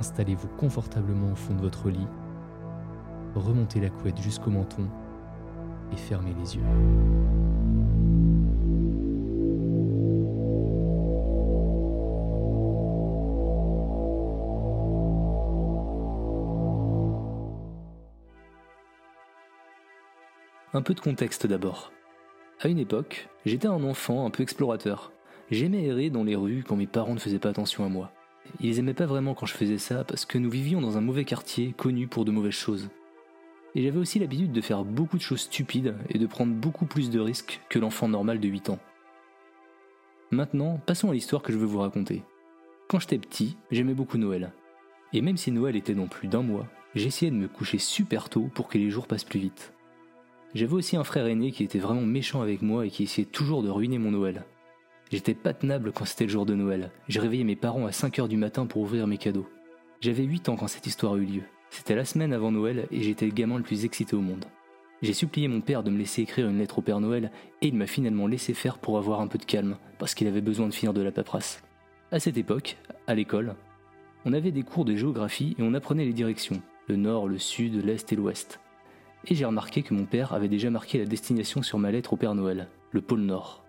Installez-vous confortablement au fond de votre lit, remontez la couette jusqu'au menton et fermez les yeux. Un peu de contexte d'abord. À une époque, j'étais un enfant un peu explorateur. J'aimais errer dans les rues quand mes parents ne faisaient pas attention à moi. Ils aimaient pas vraiment quand je faisais ça parce que nous vivions dans un mauvais quartier connu pour de mauvaises choses. Et j'avais aussi l'habitude de faire beaucoup de choses stupides et de prendre beaucoup plus de risques que l'enfant normal de 8 ans. Maintenant, passons à l'histoire que je veux vous raconter. Quand j'étais petit, j'aimais beaucoup Noël. Et même si Noël était dans plus d'un mois, j'essayais de me coucher super tôt pour que les jours passent plus vite. J'avais aussi un frère aîné qui était vraiment méchant avec moi et qui essayait toujours de ruiner mon Noël. J'étais pas tenable quand c'était le jour de Noël. J'ai réveillé mes parents à 5h du matin pour ouvrir mes cadeaux. J'avais 8 ans quand cette histoire eut lieu. C'était la semaine avant Noël et j'étais le gamin le plus excité au monde. J'ai supplié mon père de me laisser écrire une lettre au Père Noël et il m'a finalement laissé faire pour avoir un peu de calme, parce qu'il avait besoin de finir de la paperasse. À cette époque, à l'école, on avait des cours de géographie et on apprenait les directions, le nord, le sud, l'est et l'ouest. Et j'ai remarqué que mon père avait déjà marqué la destination sur ma lettre au Père Noël, le pôle Nord.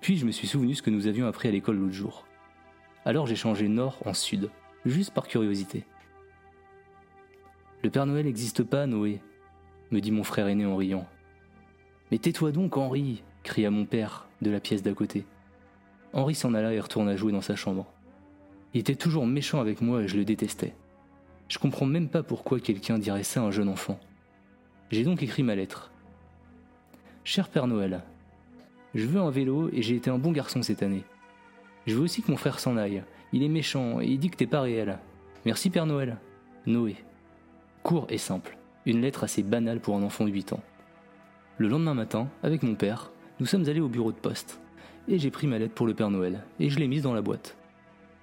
Puis je me suis souvenu ce que nous avions appris à l'école l'autre jour. Alors j'ai changé Nord en Sud, juste par curiosité. Le Père Noël n'existe pas, Noé, me dit mon frère aîné en riant. Mais tais-toi donc, Henri cria mon père de la pièce d'à côté. Henri s'en alla et retourna jouer dans sa chambre. Il était toujours méchant avec moi et je le détestais. Je comprends même pas pourquoi quelqu'un dirait ça à un jeune enfant. J'ai donc écrit ma lettre. Cher Père Noël, je veux un vélo et j'ai été un bon garçon cette année. Je veux aussi que mon frère s'en aille. Il est méchant et il dit que t'es pas réel. Merci Père Noël. Noé. Court et simple. Une lettre assez banale pour un enfant de 8 ans. Le lendemain matin, avec mon père, nous sommes allés au bureau de poste. Et j'ai pris ma lettre pour le Père Noël et je l'ai mise dans la boîte.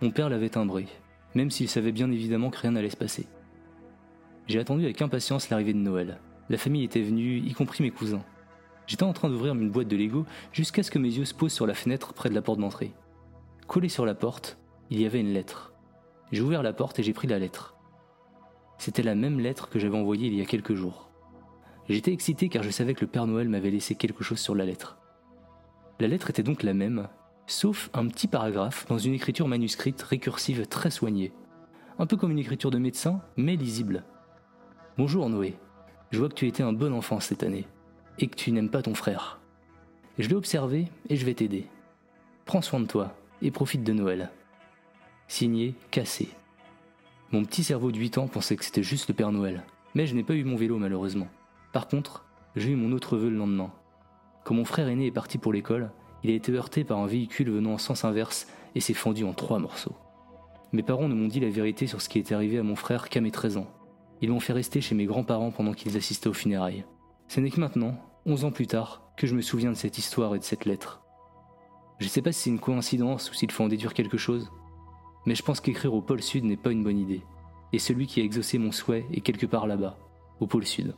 Mon père l'avait timbrée, même s'il savait bien évidemment que rien n'allait se passer. J'ai attendu avec impatience l'arrivée de Noël. La famille était venue, y compris mes cousins. J'étais en train d'ouvrir une boîte de Lego jusqu'à ce que mes yeux se posent sur la fenêtre près de la porte d'entrée. Collée sur la porte, il y avait une lettre. J'ai ouvert la porte et j'ai pris la lettre. C'était la même lettre que j'avais envoyée il y a quelques jours. J'étais excité car je savais que le Père Noël m'avait laissé quelque chose sur la lettre. La lettre était donc la même, sauf un petit paragraphe dans une écriture manuscrite récursive très soignée. Un peu comme une écriture de médecin, mais lisible. Bonjour Noé, je vois que tu étais un bon enfant cette année et que tu n'aimes pas ton frère. Je l'ai observé et je vais t'aider. Prends soin de toi et profite de Noël. Signé Cassé. Mon petit cerveau de 8 ans pensait que c'était juste le Père Noël, mais je n'ai pas eu mon vélo malheureusement. Par contre, j'ai eu mon autre vœu le lendemain. Quand mon frère aîné est parti pour l'école, il a été heurté par un véhicule venant en sens inverse et s'est fendu en trois morceaux. Mes parents ne m'ont dit la vérité sur ce qui était arrivé à mon frère qu'à mes 13 ans. Ils m'ont fait rester chez mes grands-parents pendant qu'ils assistaient aux funérailles. Ce n'est que maintenant, 11 ans plus tard, que je me souviens de cette histoire et de cette lettre. Je ne sais pas si c'est une coïncidence ou s'il faut en déduire quelque chose, mais je pense qu'écrire au pôle sud n'est pas une bonne idée, et celui qui a exaucé mon souhait est quelque part là-bas, au pôle sud.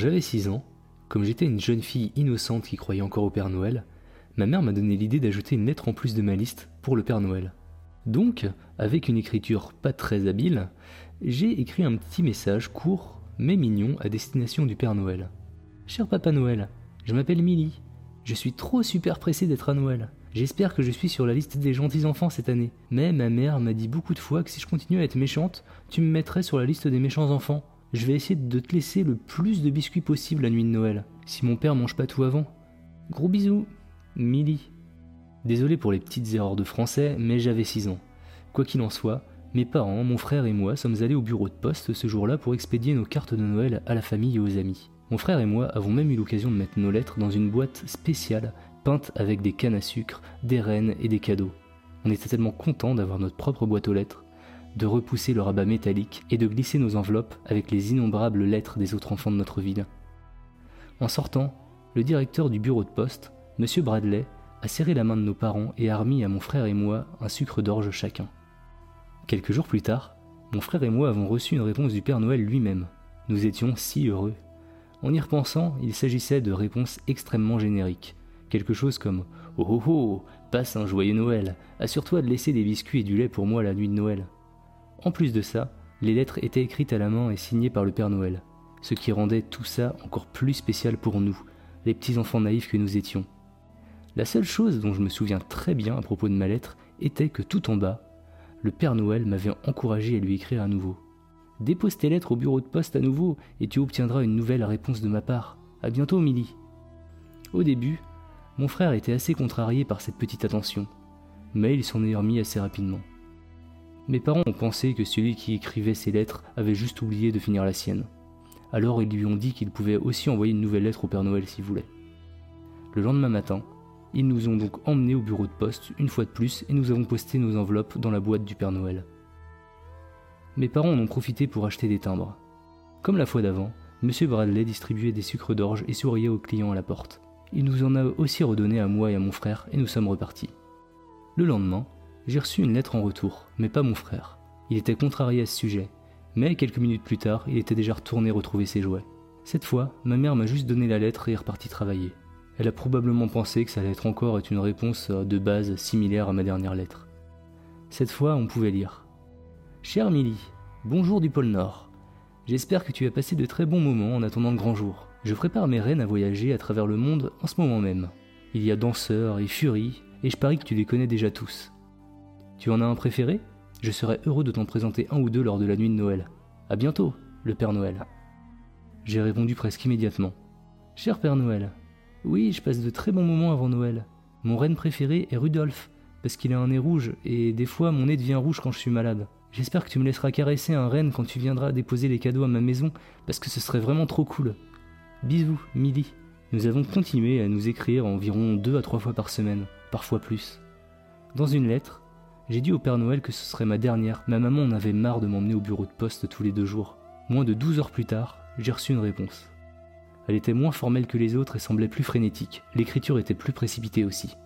J'avais 6 ans, comme j'étais une jeune fille innocente qui croyait encore au Père Noël, ma mère m'a donné l'idée d'ajouter une lettre en plus de ma liste pour le Père Noël. Donc, avec une écriture pas très habile, j'ai écrit un petit message court mais mignon à destination du Père Noël. Cher Papa Noël, je m'appelle Milly. Je suis trop super pressé d'être à Noël. J'espère que je suis sur la liste des gentils enfants cette année. Mais ma mère m'a dit beaucoup de fois que si je continue à être méchante, tu me mettrais sur la liste des méchants enfants. Je vais essayer de te laisser le plus de biscuits possible la nuit de Noël, si mon père mange pas tout avant. Gros bisous, Milly. Désolé pour les petites erreurs de français, mais j'avais 6 ans. Quoi qu'il en soit, mes parents, mon frère et moi sommes allés au bureau de poste ce jour-là pour expédier nos cartes de Noël à la famille et aux amis. Mon frère et moi avons même eu l'occasion de mettre nos lettres dans une boîte spéciale peinte avec des cannes à sucre, des rennes et des cadeaux. On était tellement contents d'avoir notre propre boîte aux lettres, de repousser le rabat métallique et de glisser nos enveloppes avec les innombrables lettres des autres enfants de notre ville. En sortant, le directeur du bureau de poste, M. Bradley, a serré la main de nos parents et a remis à mon frère et moi un sucre d'orge chacun. Quelques jours plus tard, mon frère et moi avons reçu une réponse du Père Noël lui-même. Nous étions si heureux. En y repensant, il s'agissait de réponses extrêmement génériques. Quelque chose comme Oh oh oh, passe un joyeux Noël, assure-toi de laisser des biscuits et du lait pour moi la nuit de Noël. En plus de ça, les lettres étaient écrites à la main et signées par le Père Noël, ce qui rendait tout ça encore plus spécial pour nous, les petits enfants naïfs que nous étions. La seule chose dont je me souviens très bien à propos de ma lettre était que tout en bas, le Père Noël m'avait encouragé à lui écrire à nouveau. Dépose tes lettres au bureau de poste à nouveau et tu obtiendras une nouvelle réponse de ma part. À bientôt, Milly. Au début, mon frère était assez contrarié par cette petite attention, mais il s'en est remis assez rapidement. Mes parents ont pensé que celui qui écrivait ces lettres avait juste oublié de finir la sienne. Alors ils lui ont dit qu'il pouvait aussi envoyer une nouvelle lettre au Père Noël s'il voulait. Le lendemain matin, ils nous ont donc emmenés au bureau de poste une fois de plus et nous avons posté nos enveloppes dans la boîte du Père Noël. Mes parents en ont profité pour acheter des timbres. Comme la fois d'avant, M. Bradley distribuait des sucres d'orge et souriait aux clients à la porte. Il nous en a aussi redonné à moi et à mon frère et nous sommes repartis. Le lendemain, j'ai reçu une lettre en retour, mais pas mon frère. Il était contrarié à ce sujet, mais quelques minutes plus tard, il était déjà retourné retrouver ses jouets. Cette fois, ma mère m'a juste donné la lettre et est repartie travailler. Elle a probablement pensé que ça allait être encore une réponse de base similaire à ma dernière lettre. Cette fois, on pouvait lire. Cher Milly, bonjour du pôle Nord. J'espère que tu as passé de très bons moments en attendant le grand jour. Je prépare mes reines à voyager à travers le monde en ce moment même. Il y a Danseur et Fury, et je parie que tu les connais déjà tous. Tu en as un préféré? Je serais heureux de t'en présenter un ou deux lors de la nuit de Noël. À bientôt, le Père Noël. J'ai répondu presque immédiatement. Cher Père Noël, oui, je passe de très bons moments avant Noël. Mon reine préféré est Rudolph, parce qu'il a un nez rouge, et des fois mon nez devient rouge quand je suis malade. J'espère que tu me laisseras caresser un renne quand tu viendras déposer les cadeaux à ma maison, parce que ce serait vraiment trop cool. Bisous, Milly. Nous avons continué à nous écrire environ deux à trois fois par semaine, parfois plus. Dans une lettre, j'ai dit au Père Noël que ce serait ma dernière. Ma maman en avait marre de m'emmener au bureau de poste tous les deux jours. Moins de douze heures plus tard, j'ai reçu une réponse. Elle était moins formelle que les autres et semblait plus frénétique. L'écriture était plus précipitée aussi.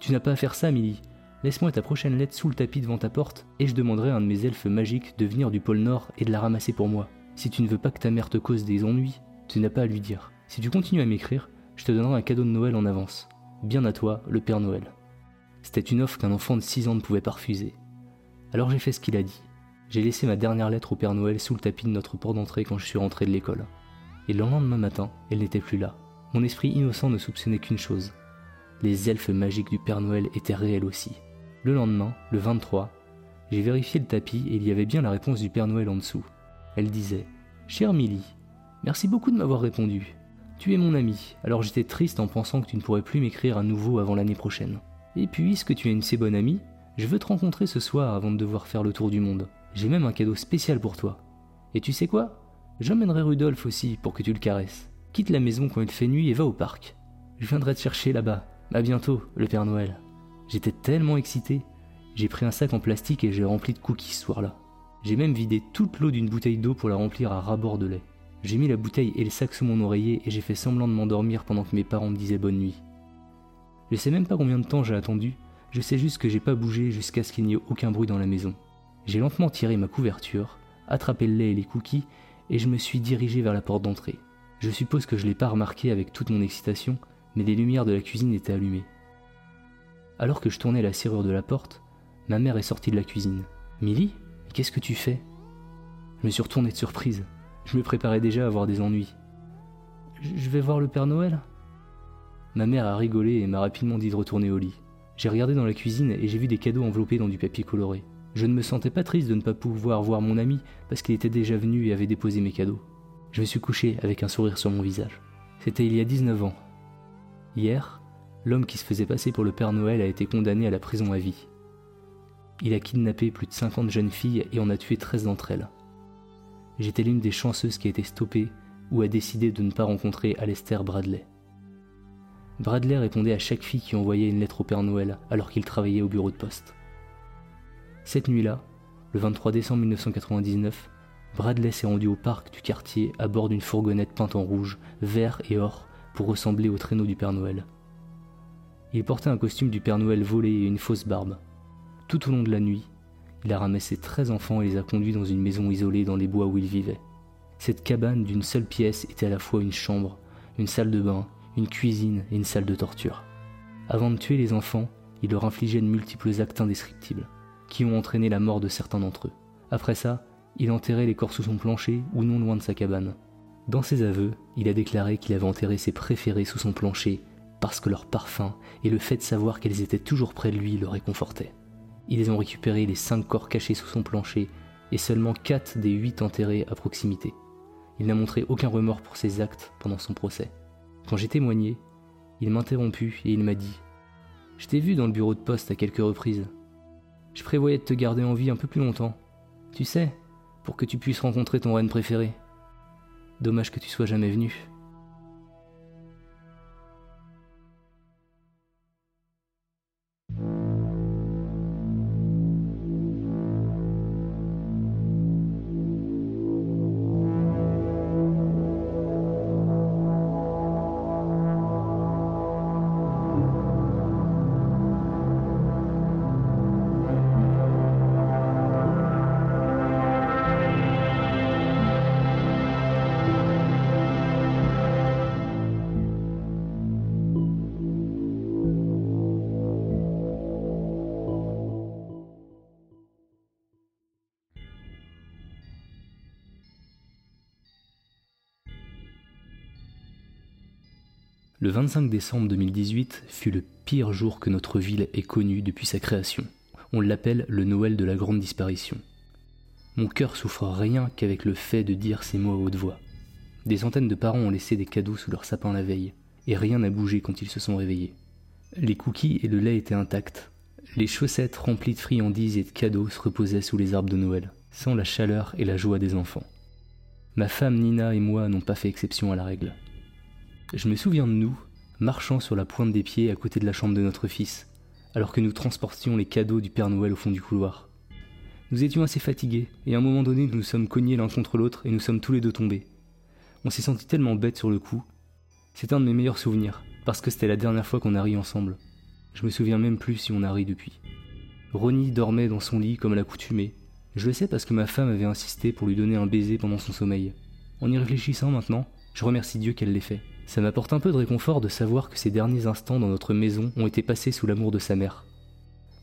Tu n'as pas à faire ça, Milly. Laisse-moi ta prochaine lettre sous le tapis devant ta porte, et je demanderai à un de mes elfes magiques de venir du pôle Nord et de la ramasser pour moi. Si tu ne veux pas que ta mère te cause des ennuis, tu n'as pas à lui dire. Si tu continues à m'écrire, je te donnerai un cadeau de Noël en avance. Bien à toi, le Père Noël. C'était une offre qu'un enfant de 6 ans ne pouvait pas refuser. Alors j'ai fait ce qu'il a dit. J'ai laissé ma dernière lettre au Père Noël sous le tapis de notre port d'entrée quand je suis rentré de l'école. Et le lendemain matin, elle n'était plus là. Mon esprit innocent ne soupçonnait qu'une chose. Les elfes magiques du Père Noël étaient réels aussi. Le lendemain, le 23, j'ai vérifié le tapis et il y avait bien la réponse du Père Noël en dessous. Elle disait Cher Milly, Merci beaucoup de m'avoir répondu. Tu es mon ami, alors j'étais triste en pensant que tu ne pourrais plus m'écrire à nouveau avant l'année prochaine. Et puisque tu es une si bonne amie, je veux te rencontrer ce soir avant de devoir faire le tour du monde. J'ai même un cadeau spécial pour toi. Et tu sais quoi? J'emmènerai Rudolf aussi pour que tu le caresses. Quitte la maison quand il fait nuit et va au parc. Je viendrai te chercher là-bas. À bientôt, le Père Noël. J'étais tellement excité. J'ai pris un sac en plastique et j'ai rempli de cookies ce soir-là. J'ai même vidé toute l'eau d'une bouteille d'eau pour la remplir à ras de lait. J'ai mis la bouteille et le sac sous mon oreiller et j'ai fait semblant de m'endormir pendant que mes parents me disaient bonne nuit. Je sais même pas combien de temps j'ai attendu, je sais juste que j'ai pas bougé jusqu'à ce qu'il n'y ait aucun bruit dans la maison. J'ai lentement tiré ma couverture, attrapé le lait et les cookies, et je me suis dirigé vers la porte d'entrée. Je suppose que je l'ai pas remarqué avec toute mon excitation, mais les lumières de la cuisine étaient allumées. Alors que je tournais la serrure de la porte, ma mère est sortie de la cuisine. Milly Qu'est-ce que tu fais? Je me suis retourné de surprise. Je me préparais déjà à avoir des ennuis. Je vais voir le Père Noël? Ma mère a rigolé et m'a rapidement dit de retourner au lit. J'ai regardé dans la cuisine et j'ai vu des cadeaux enveloppés dans du papier coloré. Je ne me sentais pas triste de ne pas pouvoir voir mon ami parce qu'il était déjà venu et avait déposé mes cadeaux. Je me suis couché avec un sourire sur mon visage. C'était il y a 19 ans. Hier, l'homme qui se faisait passer pour le Père Noël a été condamné à la prison à vie. Il a kidnappé plus de 50 jeunes filles et en a tué 13 d'entre elles. J'étais l'une des chanceuses qui a été stoppée ou a décidé de ne pas rencontrer Alester Bradley. Bradley répondait à chaque fille qui envoyait une lettre au Père Noël alors qu'il travaillait au bureau de poste. Cette nuit-là, le 23 décembre 1999, Bradley s'est rendu au parc du quartier à bord d'une fourgonnette peinte en rouge, vert et or pour ressembler au traîneau du Père Noël. Il portait un costume du Père Noël volé et une fausse barbe. Tout au long de la nuit, il a ramassé 13 enfants et les a conduits dans une maison isolée dans les bois où ils vivaient. Cette cabane d'une seule pièce était à la fois une chambre, une salle de bain, une cuisine et une salle de torture. Avant de tuer les enfants, il leur infligeait de multiples actes indescriptibles, qui ont entraîné la mort de certains d'entre eux. Après ça, il enterrait les corps sous son plancher ou non loin de sa cabane. Dans ses aveux, il a déclaré qu'il avait enterré ses préférés sous son plancher parce que leur parfum et le fait de savoir qu'elles étaient toujours près de lui le réconfortaient. Ils ont récupéré les cinq corps cachés sous son plancher et seulement quatre des huit enterrés à proximité. Il n'a montré aucun remords pour ses actes pendant son procès. Quand j'ai témoigné, il m'a interrompu et il m'a dit Je t'ai vu dans le bureau de poste à quelques reprises. Je prévoyais de te garder en vie un peu plus longtemps. Tu sais, pour que tu puisses rencontrer ton reine préféré. Dommage que tu sois jamais venu. Le 25 décembre 2018 fut le pire jour que notre ville ait connu depuis sa création. On l'appelle le Noël de la Grande Disparition. Mon cœur souffre rien qu'avec le fait de dire ces mots à haute voix. Des centaines de parents ont laissé des cadeaux sous leur sapin la veille, et rien n'a bougé quand ils se sont réveillés. Les cookies et le lait étaient intacts. Les chaussettes remplies de friandises et de cadeaux se reposaient sous les arbres de Noël, sans la chaleur et la joie des enfants. Ma femme Nina et moi n'ont pas fait exception à la règle. Je me souviens de nous, marchant sur la pointe des pieds à côté de la chambre de notre fils, alors que nous transportions les cadeaux du Père Noël au fond du couloir. Nous étions assez fatigués, et à un moment donné nous nous sommes cognés l'un contre l'autre et nous sommes tous les deux tombés. On s'est senti tellement bêtes sur le coup. C'est un de mes meilleurs souvenirs, parce que c'était la dernière fois qu'on a ri ensemble. Je me souviens même plus si on a ri depuis. Ronnie dormait dans son lit comme à l'accoutumée. Je le sais parce que ma femme avait insisté pour lui donner un baiser pendant son sommeil. En y réfléchissant maintenant, je remercie Dieu qu'elle l'ait fait. Ça m'apporte un peu de réconfort de savoir que ces derniers instants dans notre maison ont été passés sous l'amour de sa mère.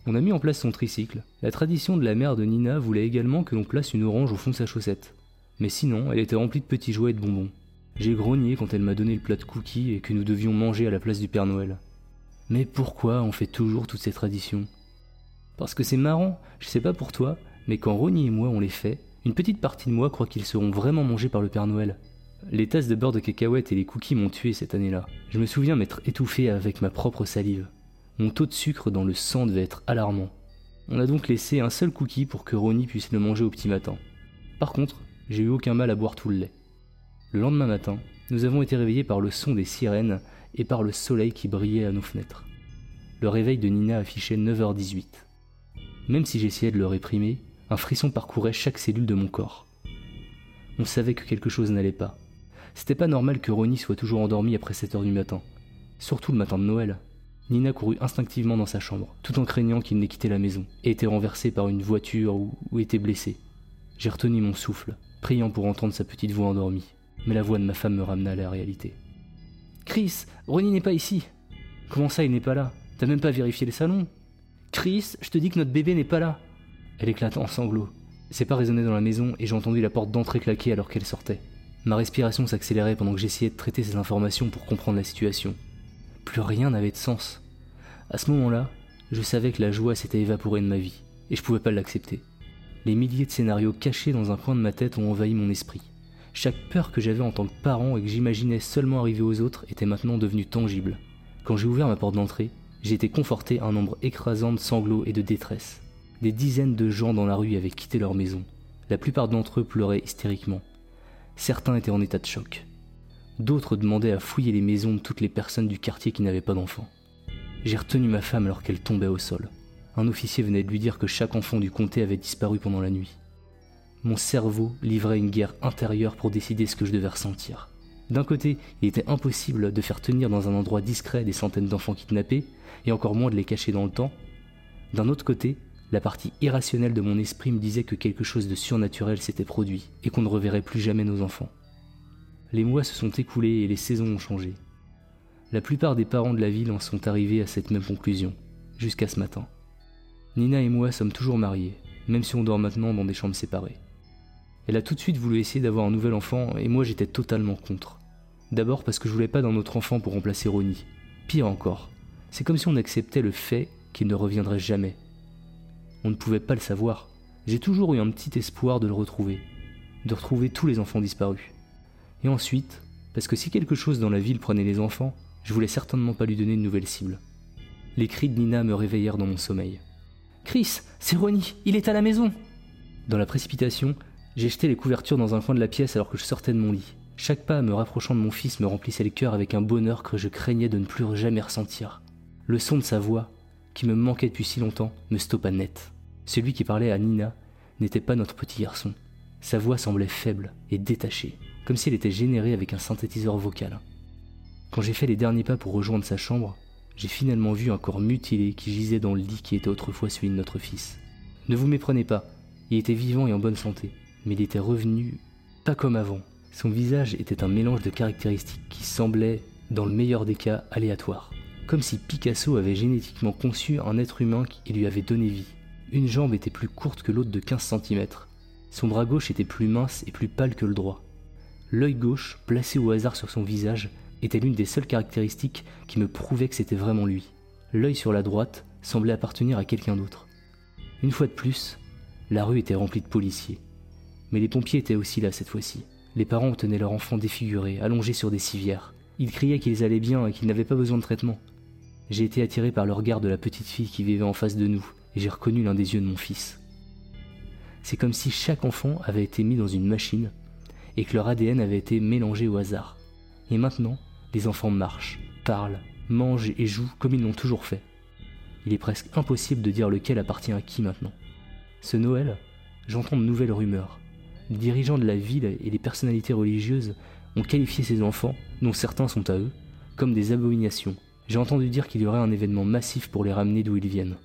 On a mis en place son tricycle. La tradition de la mère de Nina voulait également que l'on place une orange au fond de sa chaussette. Mais sinon, elle était remplie de petits jouets et de bonbons. J'ai grogné quand elle m'a donné le plat de cookies et que nous devions manger à la place du Père Noël. Mais pourquoi on fait toujours toutes ces traditions? Parce que c'est marrant, je sais pas pour toi, mais quand Ronnie et moi on les fait, une petite partie de moi croit qu'ils seront vraiment mangés par le Père Noël. Les tasses de beurre de cacahuètes et les cookies m'ont tué cette année-là. Je me souviens m'être étouffé avec ma propre salive. Mon taux de sucre dans le sang devait être alarmant. On a donc laissé un seul cookie pour que Ronnie puisse le manger au petit matin. Par contre, j'ai eu aucun mal à boire tout le lait. Le lendemain matin, nous avons été réveillés par le son des sirènes et par le soleil qui brillait à nos fenêtres. Le réveil de Nina affichait 9h18. Même si j'essayais de le réprimer, un frisson parcourait chaque cellule de mon corps. On savait que quelque chose n'allait pas. C'était pas normal que Ronnie soit toujours endormi après 7 heures du matin. Surtout le matin de Noël. Nina courut instinctivement dans sa chambre, tout en craignant qu'il n'ait quitté la maison, et été renversé par une voiture ou, ou été blessé. J'ai retenu mon souffle, priant pour entendre sa petite voix endormie. mais la voix de ma femme me ramena à la réalité. Chris, Ronnie n'est pas ici. Comment ça, il n'est pas là? T'as même pas vérifié le salon? Chris, je te dis que notre bébé n'est pas là. Elle éclate en sanglots. C'est pas résonné dans la maison et j'ai entendu la porte d'entrée claquer alors qu'elle sortait. Ma respiration s'accélérait pendant que j'essayais de traiter ces informations pour comprendre la situation. Plus rien n'avait de sens. À ce moment-là, je savais que la joie s'était évaporée de ma vie et je pouvais pas l'accepter. Les milliers de scénarios cachés dans un coin de ma tête ont envahi mon esprit. Chaque peur que j'avais en tant que parent et que j'imaginais seulement arriver aux autres était maintenant devenue tangible. Quand j'ai ouvert ma porte d'entrée, j'ai été conforté à un nombre écrasant de sanglots et de détresse. Des dizaines de gens dans la rue avaient quitté leur maison. La plupart d'entre eux pleuraient hystériquement. Certains étaient en état de choc. D'autres demandaient à fouiller les maisons de toutes les personnes du quartier qui n'avaient pas d'enfants. J'ai retenu ma femme alors qu'elle tombait au sol. Un officier venait de lui dire que chaque enfant du comté avait disparu pendant la nuit. Mon cerveau livrait une guerre intérieure pour décider ce que je devais ressentir. D'un côté, il était impossible de faire tenir dans un endroit discret des centaines d'enfants kidnappés, et encore moins de les cacher dans le temps. D'un autre côté, la partie irrationnelle de mon esprit me disait que quelque chose de surnaturel s'était produit, et qu'on ne reverrait plus jamais nos enfants. Les mois se sont écoulés et les saisons ont changé. La plupart des parents de la ville en sont arrivés à cette même conclusion, jusqu'à ce matin. Nina et moi sommes toujours mariés, même si on dort maintenant dans des chambres séparées. Elle a tout de suite voulu essayer d'avoir un nouvel enfant et moi j'étais totalement contre. D'abord parce que je voulais pas d'un autre enfant pour remplacer Ronnie. Pire encore, c'est comme si on acceptait le fait qu'il ne reviendrait jamais. On ne pouvait pas le savoir. J'ai toujours eu un petit espoir de le retrouver, de retrouver tous les enfants disparus. Et ensuite, parce que si quelque chose dans la ville prenait les enfants, je voulais certainement pas lui donner une nouvelle cible. Les cris de Nina me réveillèrent dans mon sommeil. Chris, c'est Ronnie, il est à la maison Dans la précipitation, j'ai jeté les couvertures dans un coin de la pièce alors que je sortais de mon lit. Chaque pas me rapprochant de mon fils me remplissait le cœur avec un bonheur que je craignais de ne plus jamais ressentir. Le son de sa voix, qui me manquait depuis si longtemps, me stoppa net. Celui qui parlait à Nina n'était pas notre petit garçon. Sa voix semblait faible et détachée, comme si elle était générée avec un synthétiseur vocal. Quand j'ai fait les derniers pas pour rejoindre sa chambre, j'ai finalement vu un corps mutilé qui gisait dans le lit qui était autrefois celui de notre fils. Ne vous méprenez pas, il était vivant et en bonne santé mais il était revenu pas comme avant. Son visage était un mélange de caractéristiques qui semblaient, dans le meilleur des cas, aléatoires. Comme si Picasso avait génétiquement conçu un être humain qui lui avait donné vie. Une jambe était plus courte que l'autre de 15 cm. Son bras gauche était plus mince et plus pâle que le droit. L'œil gauche, placé au hasard sur son visage, était l'une des seules caractéristiques qui me prouvaient que c'était vraiment lui. L'œil sur la droite semblait appartenir à quelqu'un d'autre. Une fois de plus, la rue était remplie de policiers. Mais les pompiers étaient aussi là cette fois-ci. Les parents tenaient leur enfant défiguré, allongé sur des civières. Ils criaient qu'ils allaient bien et qu'ils n'avaient pas besoin de traitement. J'ai été attiré par le regard de la petite fille qui vivait en face de nous, et j'ai reconnu l'un des yeux de mon fils. C'est comme si chaque enfant avait été mis dans une machine, et que leur ADN avait été mélangé au hasard. Et maintenant, les enfants marchent, parlent, mangent et jouent comme ils l'ont toujours fait. Il est presque impossible de dire lequel appartient à qui maintenant. Ce Noël, j'entends de nouvelles rumeurs. Les dirigeants de la ville et les personnalités religieuses ont qualifié ces enfants, dont certains sont à eux, comme des abominations. J'ai entendu dire qu'il y aurait un événement massif pour les ramener d'où ils viennent.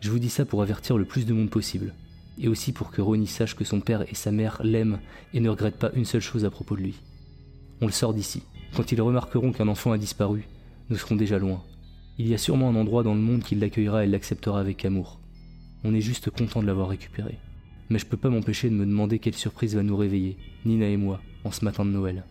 Je vous dis ça pour avertir le plus de monde possible, et aussi pour que Ronnie sache que son père et sa mère l'aiment et ne regrettent pas une seule chose à propos de lui. On le sort d'ici. Quand ils remarqueront qu'un enfant a disparu, nous serons déjà loin. Il y a sûrement un endroit dans le monde qui l'accueillera et l'acceptera avec amour. On est juste content de l'avoir récupéré mais je peux pas m'empêcher de me demander quelle surprise va nous réveiller, Nina et moi, en ce matin de Noël.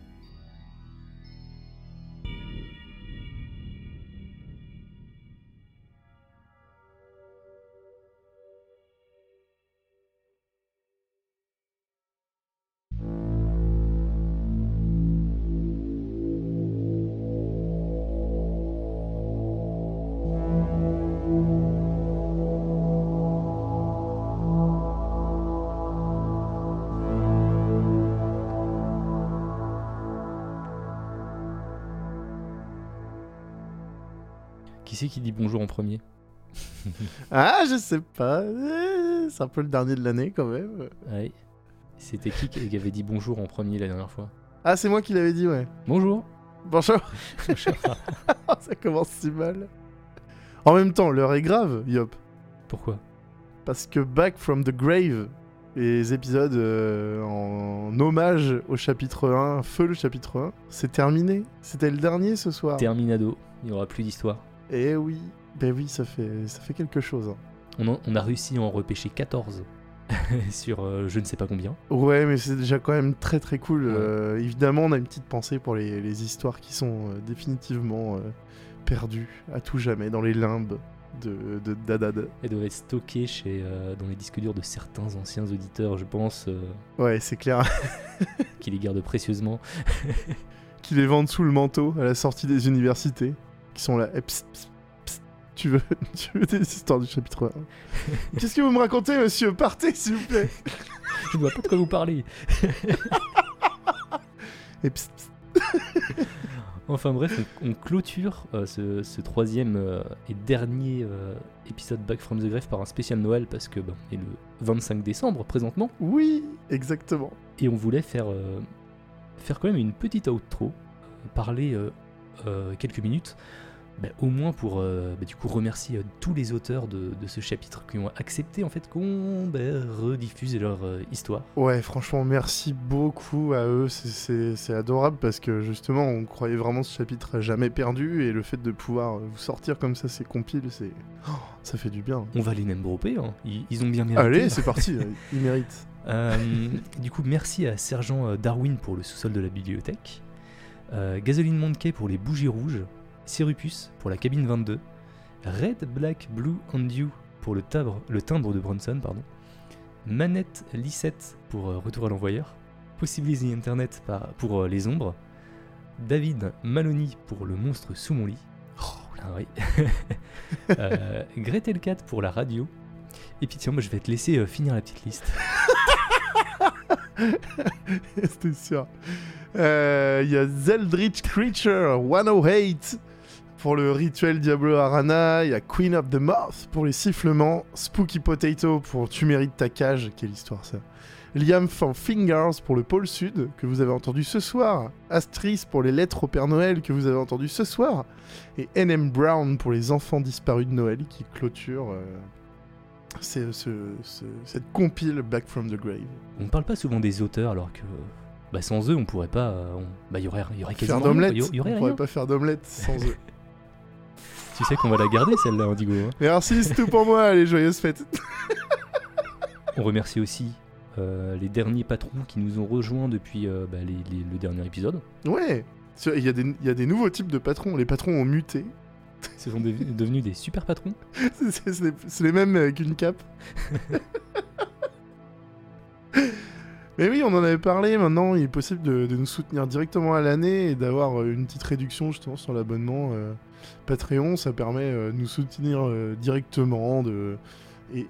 Premier Ah, je sais pas. Eh, C'est un peu le dernier de l'année quand même. Ouais. C'était qui qui avait dit bonjour en premier la dernière fois? Ah, c'est moi qui l'avais dit, ouais. Bonjour Bonjour. Ça commence si mal. En même temps, l'heure est grave, Yop. Pourquoi? Parce que Back from the Grave les épisodes euh, en hommage au chapitre 1, feu le chapitre 1. C'est terminé. C'était le dernier ce soir. Terminado, il n'y aura plus d'histoire. Eh oui, ben oui, ça fait, ça fait quelque chose. hein. On, en- on a réussi à en repêcher 14 sur euh, je ne sais pas combien. Ouais, mais c'est déjà quand même très très cool. Ouais. Euh, évidemment, on a une petite pensée pour les, les histoires qui sont euh, définitivement euh, perdues à tout jamais dans les limbes de, de Dadad. Elles doivent être stockées chez, euh, dans les disques durs de certains anciens auditeurs, je pense, euh, Ouais, c'est clair. qui les gardent précieusement. qui les vendent sous le manteau à la sortie des universités, qui sont là. Eh, psst, psst, psst. Tu veux, tu veux des histoires du chapitre 1 Qu'est-ce que vous me racontez, monsieur? Partez, s'il vous plaît Je ne vois pas de quoi vous parler. Et psst, psst. Enfin bref, on, on clôture euh, ce, ce troisième euh, et dernier euh, épisode Back from the Grave par un spécial Noël parce que on est le 25 décembre présentement Oui, exactement. et on voulait faire, faire quand même une petite outro, parler quelques minutes, bah, au moins pour euh, bah, du coup remercier euh, tous les auteurs de, de ce chapitre qui ont accepté en fait qu'on bah, rediffuse leur euh, histoire. Ouais, franchement, merci beaucoup à eux. C'est- C'est c'est adorable parce que justement, on croyait vraiment ce chapitre jamais perdu et le fait de pouvoir vous sortir comme ça ces compiles, c'est. Oh, ça fait du bien. On va les name dropper, hein. ils, ils ont bien mérité. Allez, c'est parti, ils méritent. Du coup, merci à Sergent Darwin pour le sous-sol de la bibliothèque, Gasoline Monkey pour les bougies rouges, Sirupus pour la cabine 22, Red, Black, Blue and You pour le timbre, de Bronson, pardon, Manette Lissette pour euh, Retour à l'envoyeur, Possibilize the Internet pour euh, les ombres, David Maloney pour le monstre sous mon lit, oh, là, oui. Euh, Gretel Cat pour la radio, et puis tiens, moi je vais te laisser finir la petite liste. C'était sûr. Il y a Zeldritch Creature 108 pour le rituel Diablo Arana. Il y a Queen of the Moth pour les sifflements. Spooky Potato pour Tu mérites ta cage. Quelle histoire ça. Liam for Fingers pour le pôle sud que vous avez entendu ce soir. Astris pour les lettres au Père Noël que vous avez entendu ce soir. Et NM Brown pour les enfants disparus de Noël qui clôture euh, c'est- ce- ce- cette compile Back from the Grave. On ne parle pas souvent des auteurs alors que bah, sans eux on pourrait pas. euh, on- Bah il y aurait, y aurait Faire quasiment d'omelette, on rien. pourrait pas faire d'omelette sans eux. Tu sais qu'on va la garder celle-là, Indigo. hein. Merci, c'est tout pour moi, allez, joyeuses fêtes. On remercie aussi euh, les derniers patrons qui nous ont rejoints depuis euh, bah, les- les- le dernier épisode. Ouais, Sur- il y, a des- il y a des nouveaux types de patrons, les patrons ont muté. Ce sont dev- devenus des super patrons. C'est- c'est c'est les, c'est les mêmes avec une cape. Mais oui, on en avait parlé, maintenant il est possible de, de nous soutenir directement à l'année et d'avoir euh, une petite réduction justement sur l'abonnement euh, Patreon. Ça permet euh, de nous soutenir euh, directement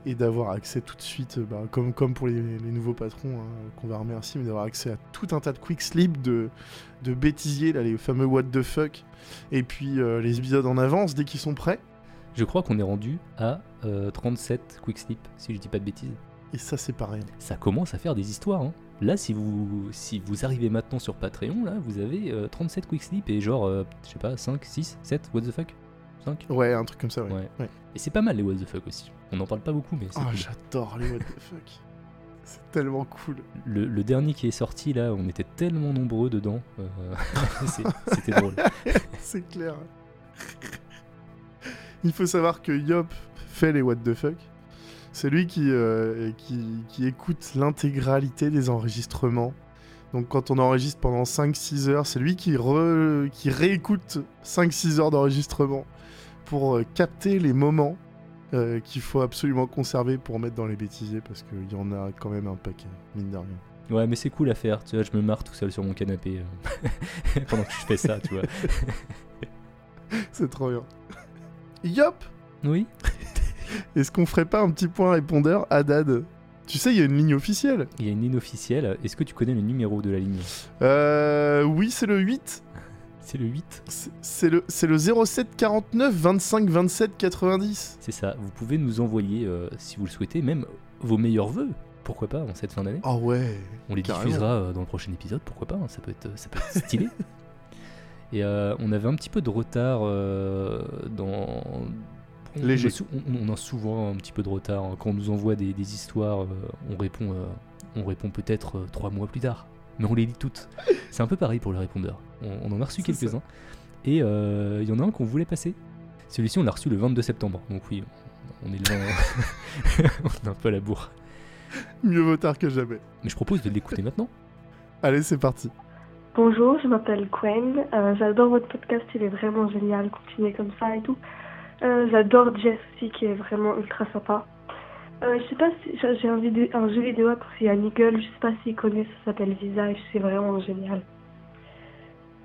et, d'avoir accès tout de suite, euh, bah, comme, pour les, nouveaux patrons hein, qu'on va remercier, mais d'avoir accès à tout un tas de quick slip de, de bêtisiers, les fameux what the fuck, et puis les épisodes en avance dès qu'ils sont prêts. Je crois qu'on est rendu à euh, 37 quick slip, si je dis pas de bêtises. Et ça, c'est pareil. Ça commence à faire des histoires. hein. Là, si vous, si vous arrivez maintenant sur Patreon, là, vous avez euh, 37 quick slip et genre, euh, je sais pas, 5, 6, 7, what the fuck? 5 Ouais, un truc comme ça, ouais. Ouais. Ouais. Et c'est pas mal les what the fuck aussi. On n'en parle pas beaucoup, mais c'est Oh, cool. j'adore les what the fuck. C'est tellement cool. le, le dernier qui est sorti, là, on était tellement nombreux dedans. euh, C'était drôle. c'est clair. Il faut savoir que Yop fait les what the fuck. C'est lui qui, euh, qui, qui écoute l'intégralité des enregistrements. Donc quand on enregistre pendant 5-6 heures, c'est lui qui, re- qui réécoute 5-6 heures d'enregistrement pour euh, capter les moments euh, qu'il faut absolument conserver pour mettre dans les bêtisiers parce qu'il y en a quand même un paquet, mine de rien. Ouais, mais c'est cool à faire. Tu vois, je me marre tout seul sur mon canapé euh, pendant que je fais ça, tu vois. C'est trop bien. Yop Oui. Est-ce qu'on ferait pas un petit point répondeur à Dad Tu sais, il y a une ligne officielle. Il y a une ligne officielle. Est-ce que tu connais le numéro de la ligne? Euh, oui, c'est le 8. C'est le 8. C'est- le, le 07 49 25 27 90. C'est ça. Vous pouvez nous envoyer, euh, si vous le souhaitez, même vos meilleurs vœux. Pourquoi pas en cette fin d'année? Oh ouais. On les carrément. diffusera euh, dans le prochain épisode, pourquoi pas, hein, ça, peut être, ça peut être stylé. Et euh, on avait un petit peu de retard euh, dans... on, Léger. a sou- on- on a souvent un petit peu de retard. hein. Quand on nous envoie des, des histoires, euh, on répond, euh, on répond peut-être euh, trois mois plus tard. Mais on les lit toutes. C'est un peu pareil pour les répondeurs. On, on en a reçu quelques-uns. Et euh, il y en a un qu'on voulait passer. Celui-ci, on l'a reçu le 22 septembre. Donc oui, on est le 20. on est un peu à la bourre. Mieux vaut tard que jamais. Mais je propose de l'écouter maintenant. Allez, c'est parti. Bonjour, je m'appelle Gwen. Euh, J'adore votre podcast, il est vraiment génial. Continuez comme ça et tout. Euh, J'adore Jess aussi, qui est vraiment ultra sympa. Euh, je sais pas si j'ai un, vidéo, un jeu vidéo à conseiller à Nigel. Je sais pas s'il connaît, ça s'appelle Visage. C'est vraiment génial.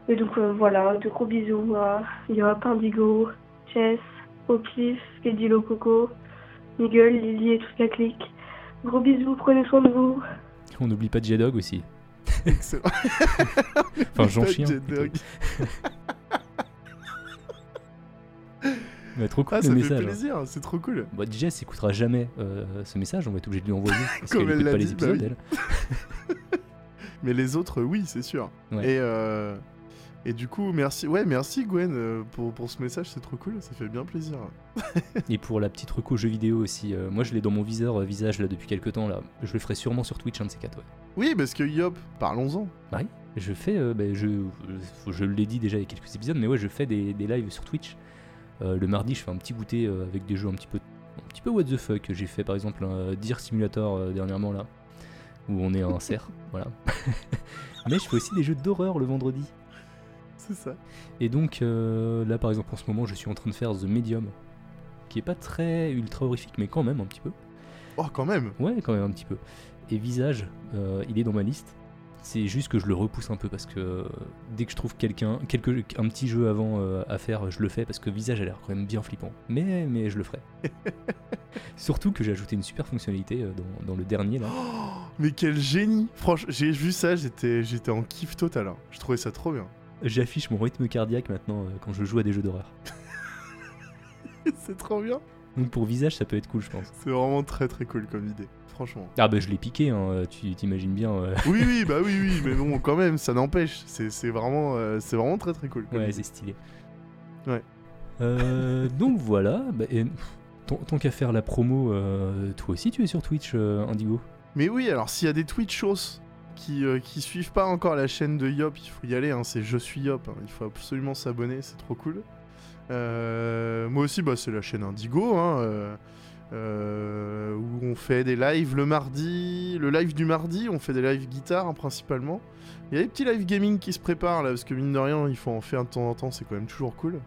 Et donc euh, voilà, de gros bisous à Yop, Indigo, Jess, Opif, Lady Coco, Nigel, Lily et toute la clique. Gros bisous, prenez soin de vous. On n'oublie pas J-Dog aussi. Excellent. Enfin, Jean Ouais, trop cool Ah, le ça fait message. hein. plaisir, c'est trop cool. Bah, Jess écoutera jamais euh, ce message, on va être obligé de lui envoyer. Parce Comme elle l'a pas les dit, bah épisodes, oui. elle. Mais les autres, oui, c'est sûr. Ouais. Et, euh, et du coup, merci. Ouais, merci Gwen euh, pour, pour ce message, c'est trop cool, ça fait bien plaisir. Et pour la petite reco jeux vidéo aussi, euh, moi je l'ai dans mon viseur visage là depuis quelques temps là. Je le ferai sûrement sur Twitch un de ces quatre. Ouais. Oui, parce que Yop, parlons-en. Bah oui, je fais, euh, bah, je, je, je l'ai dit déjà il y a quelques épisodes, mais ouais, je fais des, des lives sur Twitch. Euh, le mardi, je fais un petit goûter euh, avec des jeux un petit peu, un petit peu what the fuck. J'ai fait par exemple un Deer Simulator euh, dernièrement là, où on est un cerf, voilà. mais je fais aussi des jeux d'horreur le vendredi. C'est ça. Et donc là par exemple en ce moment je suis en train de faire The Medium, qui est pas très ultra horrifique mais quand même un petit peu. Oh, quand même. Ouais quand même un petit peu. Et Visage, euh, il est dans ma liste. C'est juste que je le repousse un peu parce que euh, dès que je trouve quelqu'un, quelque, un petit jeu avant euh, à faire, je le fais parce que Visage a l'air quand même bien flippant. Mais, mais je le ferai. Surtout que j'ai ajouté une super fonctionnalité euh, dans, dans le dernier là. Oh, mais quel génie. Franchement, j'ai vu ça, j'étais j'étais en kiff total. hein. Je trouvais ça trop bien. J'affiche mon rythme cardiaque maintenant euh, quand je joue à des jeux d'horreur. c'est trop bien. Donc pour Visage ça peut être cool je pense. C'est vraiment très très cool comme idée. Franchement. Ah bah je l'ai piqué, hein, tu t'imagines bien. euh, oui, oui, bah oui, oui, mais bon, quand même, ça n'empêche. C'est vraiment, euh, c'est vraiment très très cool. Ouais, c'est stylé. Ouais. Euh, donc voilà, bah, et, tant, tant qu'à faire la promo, toi aussi tu es sur Twitch, Indigo? Mais oui, alors s'il y a des Twitchos qui, euh, qui suivent pas encore la chaîne de Yop, il faut y aller, hein, c'est Je suis Yop, hein, il faut absolument s'abonner, c'est trop cool. Moi aussi, bah, c'est la chaîne Indigo, hein, euh, où on fait des lives le mardi, le live du mardi, on fait des lives guitare hein, principalement. Il y a des petits live gaming qui se préparent là, parce que mine de rien, il faut en faire de temps en temps, c'est quand même toujours cool.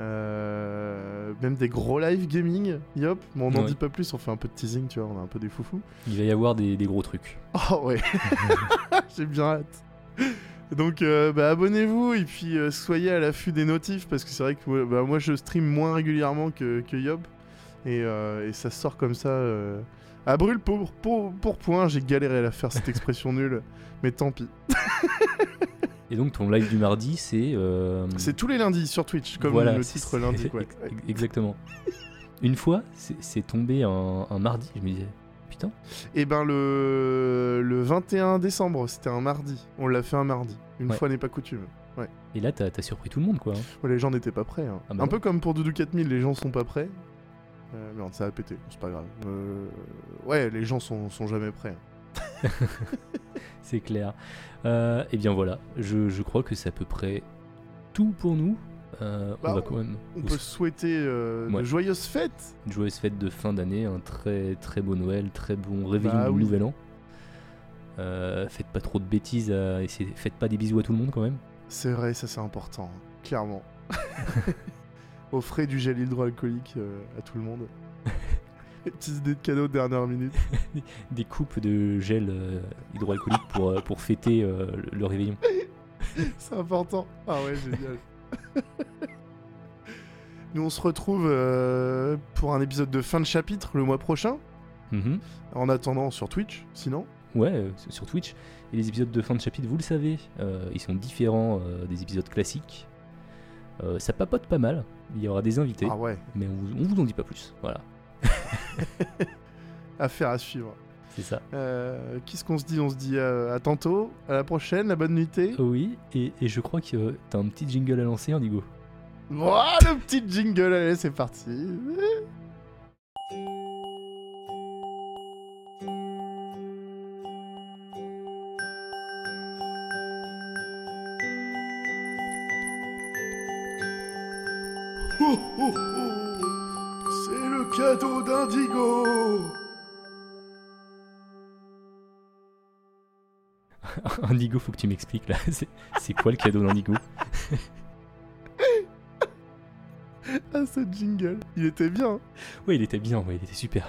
Euh, même des gros live gaming, Yop, bon, on n'en Ouais. dit pas plus, on fait un peu de teasing, tu vois, on a un peu des foufous. Il va y avoir des, des gros trucs. Oh ouais, j'ai bien hâte. Donc euh, bah, abonnez-vous et puis euh, soyez à l'affût des notifs parce que c'est vrai que bah, moi je stream moins régulièrement que, que Yob et, euh, et ça sort comme ça euh, à brûle pour, pour, pour point. J'ai galéré à la faire cette expression nulle, mais tant pis. Et donc ton live du mardi, c'est... euh, C'est tous les lundis sur Twitch comme voilà, le titre. Ouais. ex- Exactement. Une fois, c'est tombé un, un mardi, je me disais, putain, Et ben le, le 21 décembre, c'était un mardi. On l'a fait un mardi. Une Ouais. fois n'est pas coutume. et là t'as surpris tout le monde quoi. hein. Ouais, les gens n'étaient pas prêts. hein. Ah bah un ouais. peu comme pour Doudou 4000, les gens sont pas prêts. Euh, merde, ça a pété, c'est pas grave. Euh, ouais, les gens sont, sont jamais prêts. hein. C'est clair. Euh, et bien voilà, je, je crois que c'est à peu près tout pour nous. Euh, Bah, on va quand même On peut souhaiter Ouais. de joyeuses fêtes. une joyeuse fête de fin d'année, un très très beau Noël, très bon réveillon Bah du oui. nouvel an. Faites pas trop de bêtises, à faites pas des bisous à tout le monde quand même. C'est vrai, ça c'est important, hein, clairement. Offrez du gel hydroalcoolique euh, à tout le monde. Petites idées de cadeaux de dernière minute. Des coupes de gel euh, hydroalcoolique pour, euh, pour fêter le, réveillon. C'est important. Ah ouais, génial. Nous on se retrouve euh, pour un épisode de fin de chapitre le mois prochain. Mhm. En attendant sur Twitch, sinon. Ouais, euh, sur Twitch. Et les épisodes de fin de chapitre, vous le savez, euh, ils sont différents des épisodes classiques. Euh, ça papote pas mal. Il y aura des invités, Ah ouais, mais on vous, on vous en dit pas plus. Voilà, affaire à suivre. c'est ça. Euh, Qu'est-ce qu'on se dit? On se dit euh, à tantôt, à la prochaine, la bonne nuitée. Oui, et, et je crois que t'as un petit jingle à lancer, Indigo. Voilà le petit jingle, allez, c'est parti. d'Indigo Indigo, faut que tu m'expliques là. C'est- quoi le cadeau d'Indigo? Ah, ce jingle, il était bien. Ouais, il était bien, ouais, il était super.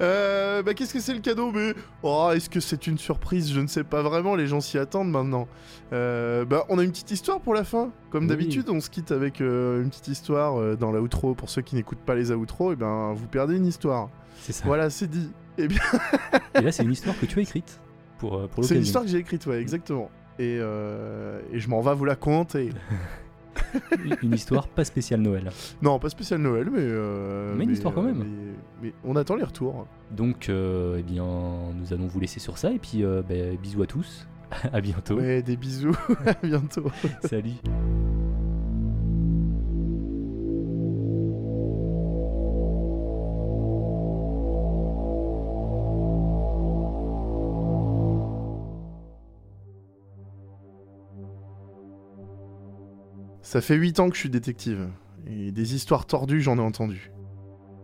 Euh, bah qu'est-ce que c'est le cadeau Mais oh, est-ce que c'est une surprise? Je ne sais pas vraiment. Les gens s'y attendent maintenant. Euh, bah on a une petite histoire pour la fin. Comme Oui. d'habitude, on se quitte avec euh, une petite histoire euh, dans la outro. Pour ceux qui n'écoutent pas les outros, et ben vous perdez une histoire. C'est ça. Voilà, c'est dit. Et bien, Et là, c'est une histoire que tu as écrite pour, euh, pour c'est une histoire que j'ai écrite, ouais, exactement. Et, euh, et je m'en vais vous la conter. Une- histoire pas spéciale Noël. non, pas spécial Noël, mais. euh, Mais une histoire quand euh, même. Mais, mais on attend les retours. Donc, euh, eh bien, nous allons vous laisser sur ça. Et puis, ben, bisous à tous. à bientôt. Ouais, des bisous. à bientôt. Salut. Ça fait 8 ans que je suis détective, et des histoires tordues j'en ai entendu.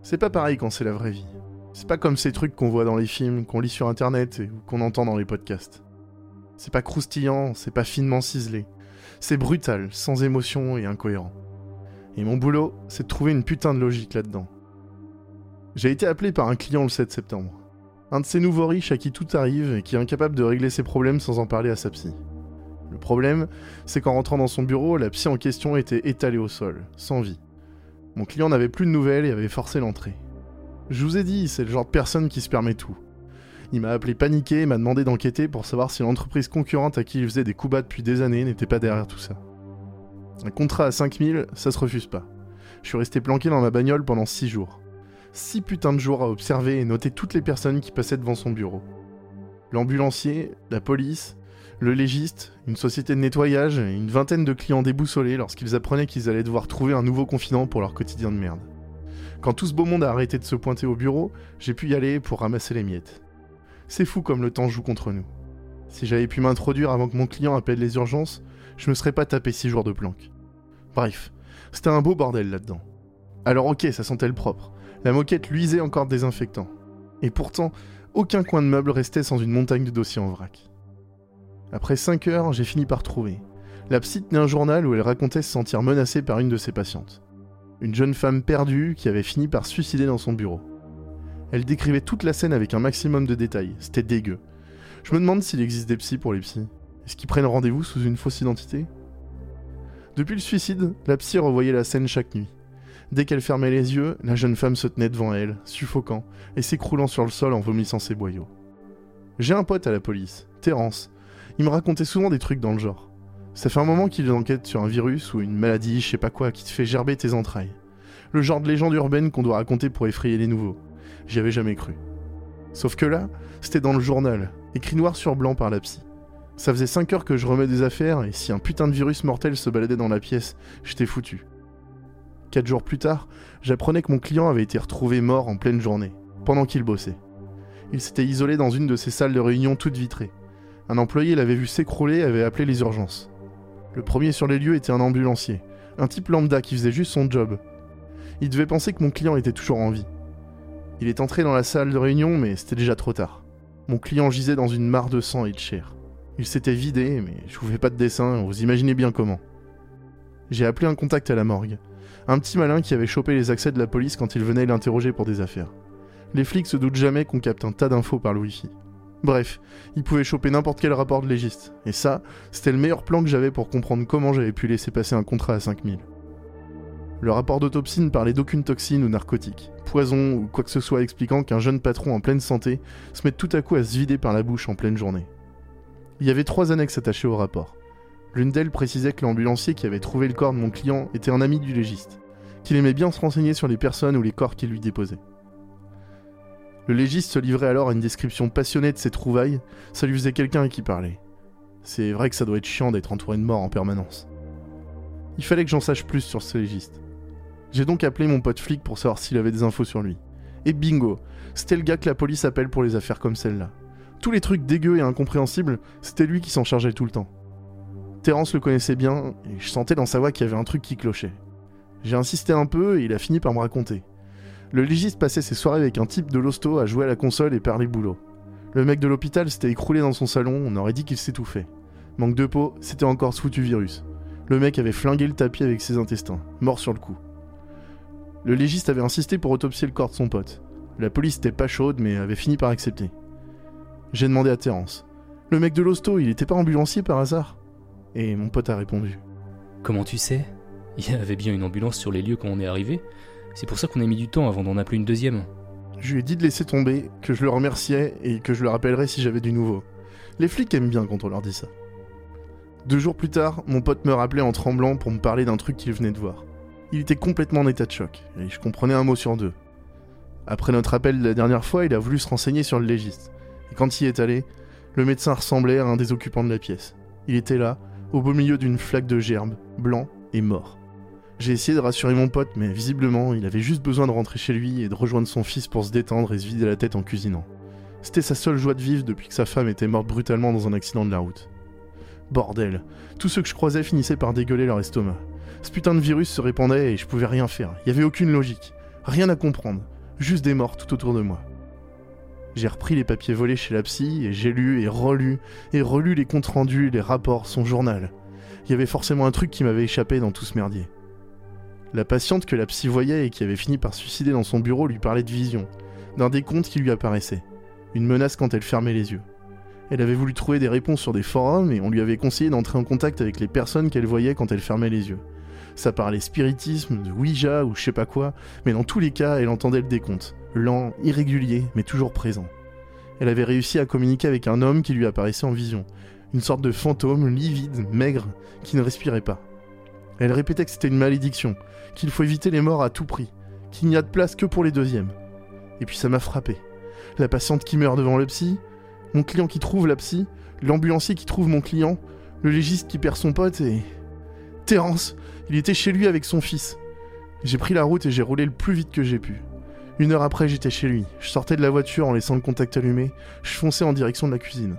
C'est pas pareil quand c'est la vraie vie. C'est pas comme ces trucs qu'on voit dans les films, qu'on lit sur internet et- ou qu'on entend dans les podcasts. C'est pas croustillant, c'est pas finement ciselé. C'est brutal, sans émotion et incohérent. Et mon boulot, c'est de trouver une putain de logique là-dedans. J'ai été appelé par un client le 7 septembre. Un de ces nouveaux riches à qui tout arrive et qui est incapable de régler ses problèmes sans en parler à sa psy. Le problème, c'est qu'en rentrant dans son bureau, la psy en question était étalée au sol, sans vie. Mon client n'avait plus de nouvelles et avait forcé l'entrée. Je vous ai dit, c'est le genre de personne qui se permet tout. Il m'a appelé paniqué et m'a demandé d'enquêter pour savoir si l'entreprise concurrente à qui il faisait des coups bas depuis des années n'était pas derrière tout ça. Un contrat à 5000, ça se refuse pas. Je suis resté planqué dans ma bagnole pendant 6 jours. 6 putains de jours à observer et noter toutes les personnes qui passaient devant son bureau. L'ambulancier, la police, le légiste, une société de nettoyage et une vingtaine de clients déboussolés lorsqu'ils apprenaient qu'ils allaient devoir trouver un nouveau confident pour leur quotidien de merde. Quand tout ce beau monde a arrêté de se pointer au bureau, j'ai pu y aller pour ramasser les miettes. C'est fou comme le temps joue contre nous. Si j'avais pu m'introduire avant que mon client appelle les urgences, je me serais pas tapé 6 jours de planque. Bref, c'était un beau bordel là-dedans. Alors ok, ça sentait le propre. La moquette luisait encore désinfectant. Et pourtant, aucun coin de meuble restait sans une montagne de dossiers en vrac. Après 5 heures, j'ai fini par trouver. La psy tenait un journal où elle racontait se sentir menacée par une de ses patientes. Une jeune femme perdue qui avait fini par suicider dans son bureau. Elle décrivait toute la scène avec un maximum de détails, c'était dégueu. Je me demande s'il existe des psys pour les psys. Est-ce qu'ils prennent rendez-vous sous une fausse identité? Depuis le suicide, la psy revoyait la scène chaque nuit. Dès qu'elle fermait les yeux, la jeune femme se tenait devant elle, suffocant, et s'écroulant sur le sol en vomissant ses boyaux. J'ai un pote à la police, Terence. Il me racontait souvent des trucs dans le genre. Ça fait un moment qu'il enquête sur un virus ou une maladie, je sais pas quoi, qui te fait gerber tes entrailles. Le genre de légende urbaine qu'on doit raconter pour effrayer les nouveaux. J'y avais jamais cru. Sauf que là, c'était dans le journal, écrit noir sur blanc par la psy. Ça faisait 5 heures que je remets des affaires, et si un putain de virus mortel se baladait dans la pièce, j'étais foutu. Quatre jours plus tard, j'apprenais que mon client avait été retrouvé mort en pleine journée, pendant qu'il bossait. Il s'était isolé dans une de ses salles de réunion toutes vitrées. Un employé l'avait vu s'écrouler et avait appelé les urgences. Le premier sur les lieux était un ambulancier, un type lambda qui faisait juste son job. Il devait penser que mon client était toujours en vie. Il est entré dans la salle de réunion, mais c'était déjà trop tard. Mon client gisait dans une mare de sang et de chair. Il s'était vidé, mais je vous fais pas de dessin, vous imaginez bien comment. J'ai appelé un contact à la morgue. Un petit malin qui avait chopé les accès de la police quand il venait l'interroger pour des affaires. Les flics se doutent jamais qu'on capte un tas d'infos par le wifi. Bref, ils pouvaient choper n'importe quel rapport de légiste. Et ça, c'était le meilleur plan que j'avais pour comprendre comment j'avais pu laisser passer un contrat à 5000. Le rapport d'autopsie ne parlait d'aucune toxine ou narcotique, poison ou quoi que ce soit expliquant qu'un jeune patron en pleine santé se mette tout à coup à se vider par la bouche en pleine journée. Il y avait trois annexes attachées au rapport. L'une d'elles précisait que l'ambulancier qui avait trouvé le corps de mon client était un ami du légiste, qu'il aimait bien se renseigner sur les personnes ou les corps qu'il lui déposait. Le légiste se livrait alors à une description passionnée de ses trouvailles, ça lui faisait quelqu'un à qui parlait. C'est vrai que ça doit être chiant d'être entouré de morts en permanence. Il fallait que j'en sache plus sur ce légiste. J'ai donc appelé mon pote flic pour savoir s'il avait des infos sur lui. Et bingo, c'était le gars que la police appelle pour les affaires comme celle-là. Tous les trucs dégueux et incompréhensibles, c'était lui qui s'en chargeait tout le temps. Terence le connaissait bien, et je sentais dans sa voix qu'il y avait un truc qui clochait. J'ai insisté un peu et il a fini par me raconter. Le légiste passait ses soirées avec un type de l'hosto à jouer à la console et parler boulot. Le mec de l'hôpital s'était écroulé dans son salon, on aurait dit qu'il s'étouffait. Manque de peau, c'était encore ce foutu virus. Le mec avait flingué le tapis avec ses intestins, mort sur le coup. Le légiste avait insisté pour autopsier le corps de son pote. La police était pas chaude, mais avait fini par accepter. J'ai demandé à Terence. Le mec de l'hosto, il était pas ambulancier par hasard? Et mon pote a répondu. Comment tu sais? Il y avait bien une ambulance sur les lieux quand on est arrivé. C'est pour ça qu'on a mis du temps avant d'en appeler une deuxième. Je lui ai dit de laisser tomber, que je le remerciais et que je le rappellerais si j'avais du nouveau. Les flics aiment bien quand on leur dit ça. Deux jours plus tard, mon pote me rappelait en tremblant pour me parler d'un truc qu'il venait de voir. Il était complètement en état de choc, et je comprenais un mot sur deux. Après notre appel de la dernière fois, il a voulu se renseigner sur le légiste. Et quand il est allé, le médecin ressemblait à un des occupants de la pièce. Il était là, au beau milieu d'une flaque de gerbe, blanc et mort. J'ai essayé de rassurer mon pote, mais visiblement, il avait juste besoin de rentrer chez lui et de rejoindre son fils pour se détendre et se vider la tête en cuisinant. C'était sa seule joie de vivre depuis que sa femme était morte brutalement dans un accident de la route. Bordel, tous ceux que je croisais finissaient par dégueuler leur estomac. Ce putain de virus se répandait et je pouvais rien faire. Il y avait aucune logique, rien à comprendre, juste des morts tout autour de moi. J'ai repris les papiers volés chez la psy et j'ai lu et relu et relu les comptes rendus, les rapports, son journal. Il y avait forcément un truc qui m'avait échappé dans tout ce merdier. La patiente que la psy voyait et qui avait fini par suicider dans son bureau lui parlait de vision, d'un des comptes qui lui apparaissait, une menace quand elle fermait les yeux. Elle avait voulu trouver des réponses sur des forums et on lui avait conseillé d'entrer en contact avec les personnes qu'elle voyait quand elle fermait les yeux. Ça parlait spiritisme, de Ouija ou je sais pas quoi, mais dans tous les cas, elle entendait le décompte. Lent, irrégulier, mais toujours présent. Elle avait réussi à communiquer avec un homme qui lui apparaissait en vision. Une sorte de fantôme, livide, maigre, qui ne respirait pas. Elle répétait que c'était une malédiction, qu'il faut éviter les morts à tout prix, qu'il n'y a de place que pour les deuxièmes. Et puis ça m'a frappé. La patiente qui meurt devant le psy, mon client qui trouve la psy, l'ambulancier qui trouve mon client, le légiste qui perd son pote et... Terence, il était chez lui avec son fils. J'ai pris la route et j'ai roulé le plus vite que j'ai pu. Une heure après, j'étais chez lui. Je sortais de la voiture en laissant le contact allumé. Je fonçais en direction de la cuisine.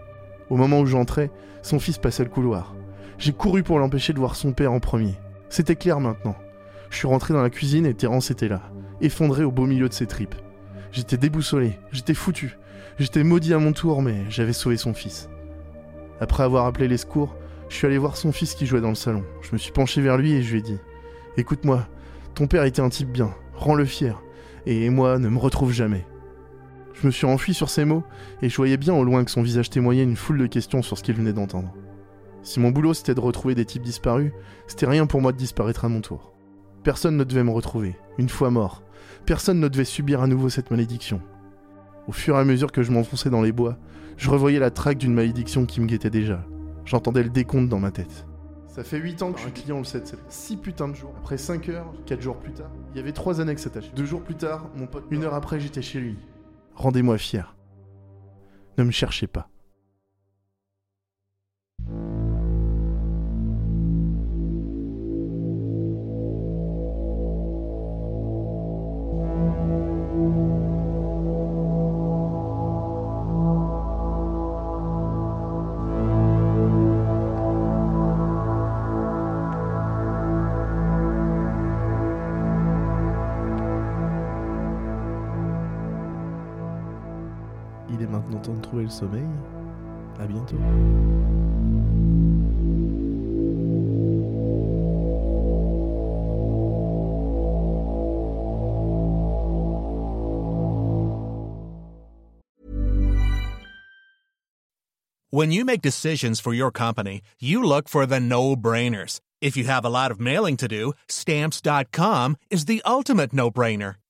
Au moment où j'entrais, son fils passait le couloir. J'ai couru pour l'empêcher de voir son père en premier. C'était clair maintenant. Je suis rentré dans la cuisine et Terence était là, effondré au beau milieu de ses tripes. J'étais déboussolé, j'étais foutu. J'étais maudit à mon tour, mais j'avais sauvé son fils. Après avoir appelé les secours, je suis allé voir son fils qui jouait dans le salon. Je me suis penché vers lui et je lui ai dit Écoute-moi, ton père était un type bien, rends-le fier, et moi ne me retrouve jamais. Je me suis enfui sur ces mots, et je voyais bien au loin que son visage témoignait une foule de questions sur ce qu'il venait d'entendre. Si mon boulot c'était de retrouver des types disparus, c'était rien pour moi de disparaître à mon tour. Personne ne devait me retrouver, une fois mort. Personne ne devait subir à nouveau cette malédiction. Au fur et à mesure que je m'enfonçais dans les bois, je revoyais la traque d'une malédiction qui me guettait déjà. J'entendais le décompte dans ma tête. Ça fait 8 ans que je suis client le 7 septembre. 6 putains de jours. Après 5 heures, 4 jours plus tard, il y avait 3 annexes attachées. Deux jours plus tard, mon pote. Une heure après, j'étais chez lui. Rendez-moi fier. Ne me cherchez pas. Temps de trouver le sommeil. À bientôt. When you make decisions for your company, you look for the no brainers. If you have a lot of mailing to do, stamps.com is the ultimate no brainer.